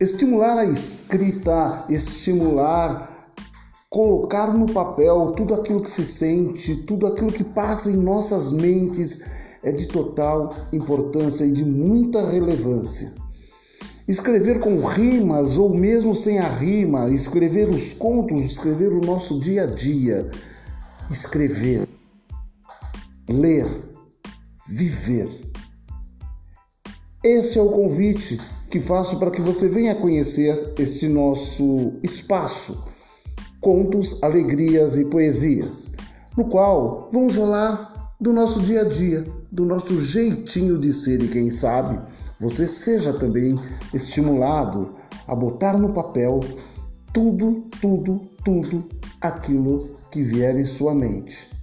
estimular a escrita, estimular, colocar no papel tudo aquilo que se sente, tudo aquilo que passa em nossas mentes é de total importância e de muita relevância. Escrever com rimas ou mesmo sem a rima, escrever os contos, escrever o nosso dia a dia, escrever, ler, viver. Este é o convite que faço para que você venha conhecer este nosso espaço, contos, alegrias e poesias, no qual vamos falar do nosso dia a dia, do nosso jeitinho de ser e quem sabe você seja também estimulado a botar no papel tudo, tudo, tudo aquilo que vier em sua mente.